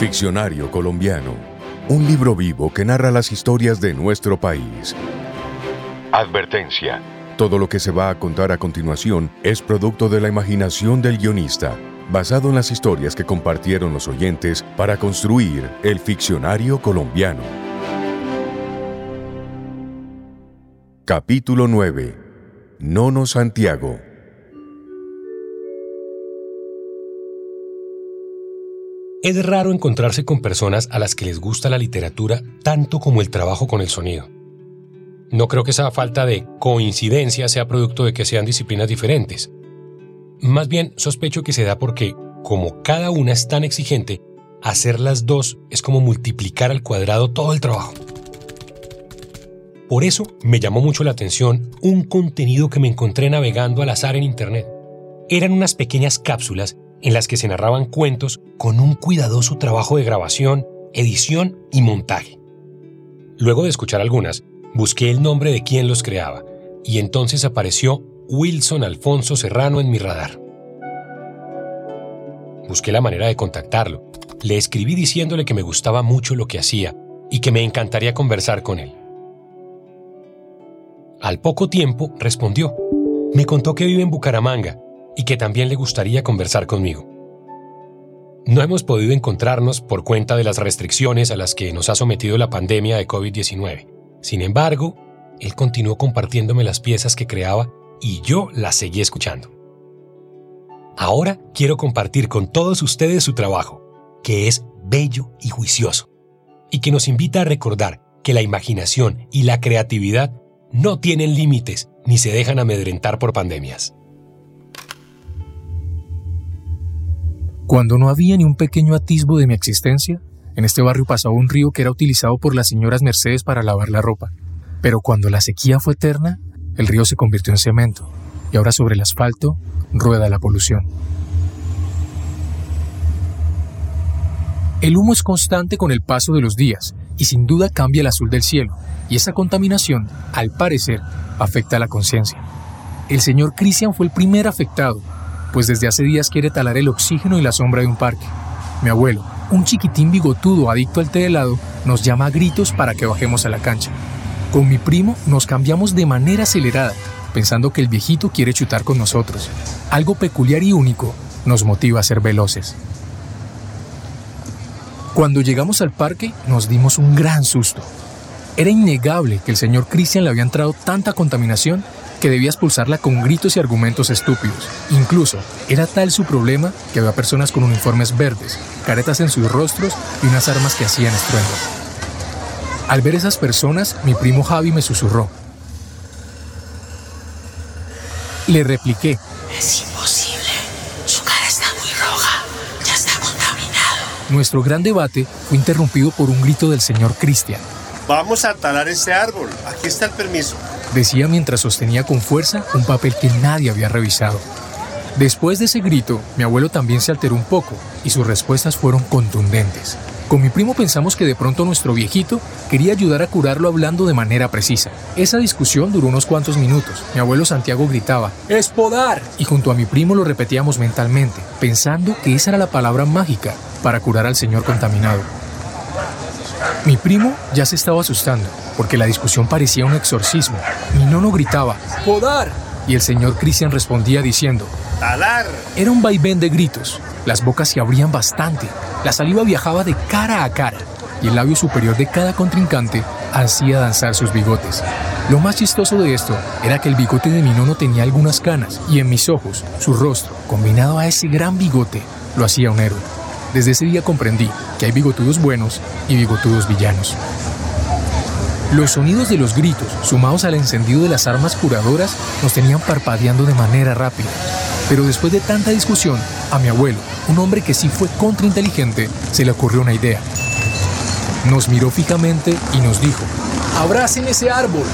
Ficcionario colombiano. Un libro vivo que narra las historias de nuestro país. Advertencia. Todo lo que se va a contar a continuación es producto de la imaginación del guionista, basado en las historias que compartieron los oyentes para construir el ficcionario colombiano. Capítulo 9. Nono Santiago. Es raro encontrarse con personas a las que les gusta la literatura tanto como el trabajo con el sonido. No creo que esa falta de coincidencia sea producto de que sean disciplinas diferentes. Más bien sospecho que se da porque, como cada una es tan exigente, hacer las dos es como multiplicar al cuadrado todo el trabajo. Por eso me llamó mucho la atención un contenido que me encontré navegando al azar en Internet. Eran unas pequeñas cápsulas en las que se narraban cuentos con un cuidadoso trabajo de grabación, edición y montaje. Luego de escuchar algunas, busqué el nombre de quien los creaba, y entonces apareció Wilson Alfonso Serrano en mi radar. Busqué la manera de contactarlo. Le escribí diciéndole que me gustaba mucho lo que hacía y que me encantaría conversar con él. Al poco tiempo respondió. Me contó que vive en Bucaramanga y que también le gustaría conversar conmigo. No hemos podido encontrarnos por cuenta de las restricciones a las que nos ha sometido la pandemia de COVID-19. Sin embargo, él continuó compartiéndome las piezas que creaba y yo las seguí escuchando. Ahora quiero compartir con todos ustedes su trabajo, que es bello y juicioso, y que nos invita a recordar que la imaginación y la creatividad no tienen límites ni se dejan amedrentar por pandemias. Cuando no había ni un pequeño atisbo de mi existencia, en este barrio pasaba un río que era utilizado por las señoras Mercedes para lavar la ropa. Pero cuando la sequía fue eterna, el río se convirtió en cemento y ahora sobre el asfalto rueda la polución. El humo es constante con el paso de los días y sin duda cambia el azul del cielo, y esa contaminación, al parecer, afecta a la conciencia. El señor Christian fue el primer afectado pues desde hace días quiere talar el oxígeno y la sombra de un parque. Mi abuelo, un chiquitín bigotudo adicto al té helado, nos llama a gritos para que bajemos a la cancha. Con mi primo nos cambiamos de manera acelerada, pensando que el viejito quiere chutar con nosotros. Algo peculiar y único nos motiva a ser veloces. Cuando llegamos al parque nos dimos un gran susto. Era innegable que el señor Christian le había entrado tanta contaminación que debía expulsarla con gritos y argumentos estúpidos. Incluso, era tal su problema que había personas con uniformes verdes, caretas en sus rostros y unas armas que hacían estruendo. Al ver esas personas, mi primo Javi me susurró. Le repliqué. Es imposible. Su cara está muy roja. Ya está contaminado. Nuestro gran debate fue interrumpido por un grito del señor Cristian. Vamos a talar este árbol. Aquí está el permiso decía mientras sostenía con fuerza un papel que nadie había revisado. Después de ese grito, mi abuelo también se alteró un poco y sus respuestas fueron contundentes. Con mi primo pensamos que de pronto nuestro viejito quería ayudar a curarlo hablando de manera precisa. Esa discusión duró unos cuantos minutos. Mi abuelo Santiago gritaba, ¡Espodar! Y junto a mi primo lo repetíamos mentalmente, pensando que esa era la palabra mágica para curar al señor contaminado. Mi primo ya se estaba asustando porque la discusión parecía un exorcismo. Mi nono gritaba, ¡Podar! Y el señor Christian respondía diciendo, ¡Talar! Era un vaivén de gritos. Las bocas se abrían bastante. La saliva viajaba de cara a cara. Y el labio superior de cada contrincante hacía danzar sus bigotes. Lo más chistoso de esto era que el bigote de mi nono tenía algunas canas y en mis ojos, su rostro, combinado a ese gran bigote, lo hacía un héroe. Desde ese día comprendí que hay bigotudos buenos y bigotudos villanos. Los sonidos de los gritos, sumados al encendido de las armas curadoras, nos tenían parpadeando de manera rápida. Pero después de tanta discusión, a mi abuelo, un hombre que sí fue contrainteligente, se le ocurrió una idea. Nos miró fijamente y nos dijo, ¡Abracen ese árbol!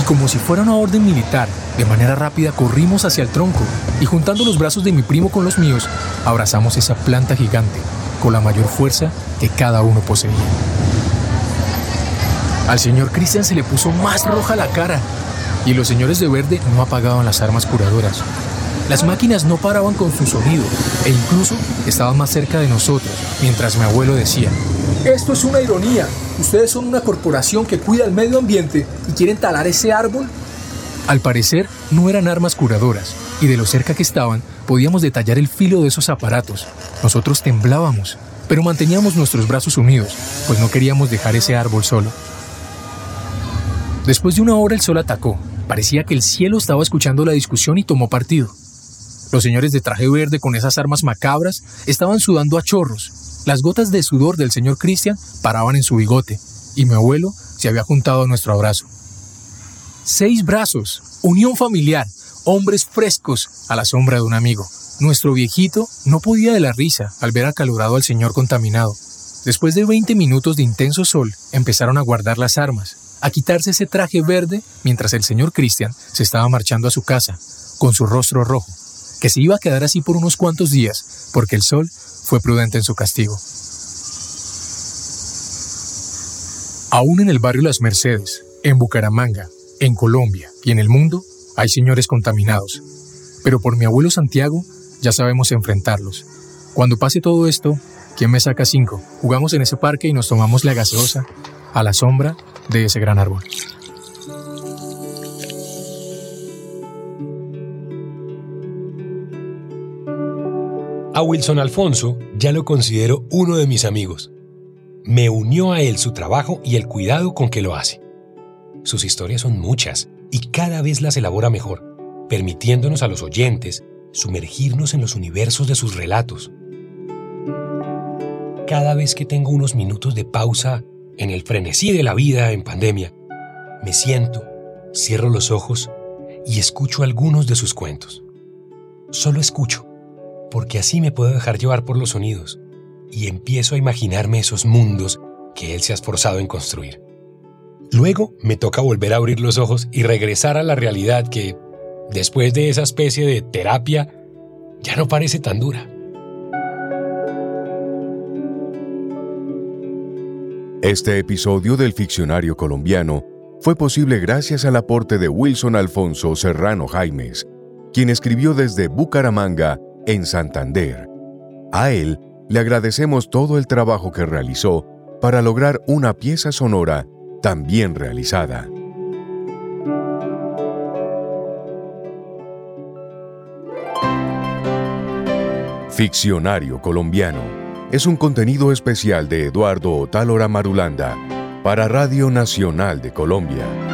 Y como si fuera una orden militar, de manera rápida corrimos hacia el tronco y juntando los brazos de mi primo con los míos, abrazamos esa planta gigante con la mayor fuerza que cada uno poseía. Al señor Cristian se le puso más roja la cara y los señores de verde no apagaban las armas curadoras. Las máquinas no paraban con su sonido e incluso estaban más cerca de nosotros, mientras mi abuelo decía, Esto es una ironía. Ustedes son una corporación que cuida el medio ambiente y quieren talar ese árbol. Al parecer, no eran armas curadoras, y de lo cerca que estaban, podíamos detallar el filo de esos aparatos. Nosotros temblábamos, pero manteníamos nuestros brazos unidos, pues no queríamos dejar ese árbol solo. Después de una hora el sol atacó. Parecía que el cielo estaba escuchando la discusión y tomó partido. Los señores de traje verde con esas armas macabras estaban sudando a chorros. Las gotas de sudor del señor Christian paraban en su bigote, y mi abuelo se había juntado a nuestro abrazo. Seis brazos, unión familiar, hombres frescos a la sombra de un amigo. Nuestro viejito no podía de la risa al ver acalorado al señor contaminado. Después de 20 minutos de intenso sol, empezaron a guardar las armas, a quitarse ese traje verde mientras el señor Christian se estaba marchando a su casa, con su rostro rojo, que se iba a quedar así por unos cuantos días, porque el sol fue prudente en su castigo. Aún en el barrio Las Mercedes, en Bucaramanga, en Colombia y en el mundo, hay señores contaminados. Pero por mi abuelo Santiago, ya sabemos enfrentarlos. Cuando pase todo esto, ¿quién me saca cinco? Jugamos en ese parque y nos tomamos la gaseosa a la sombra de ese gran árbol. A Wilson Alfonso ya lo considero uno de mis amigos. Me unió a él su trabajo y el cuidado con que lo hace. Sus historias son muchas y cada vez las elabora mejor, permitiéndonos a los oyentes sumergirnos en los universos de sus relatos. Cada vez que tengo unos minutos de pausa en el frenesí de la vida en pandemia, me siento, cierro los ojos y escucho algunos de sus cuentos. Solo escucho, porque así me puedo dejar llevar por los sonidos y empiezo a imaginarme esos mundos que él se ha esforzado en construir. Luego me toca volver a abrir los ojos y regresar a la realidad que, después de esa especie de terapia, ya no parece tan dura. Este episodio del Ficcionario Colombiano fue posible gracias al aporte de Wilson Alfonso Serrano Jaimes, quien escribió desde Bucaramanga, en Santander. A él le agradecemos todo el trabajo que realizó para lograr una pieza sonora tan bien realizada. Ficcionario Colombiano es un contenido especial de Eduardo Otálora Marulanda para Radio Nacional de Colombia.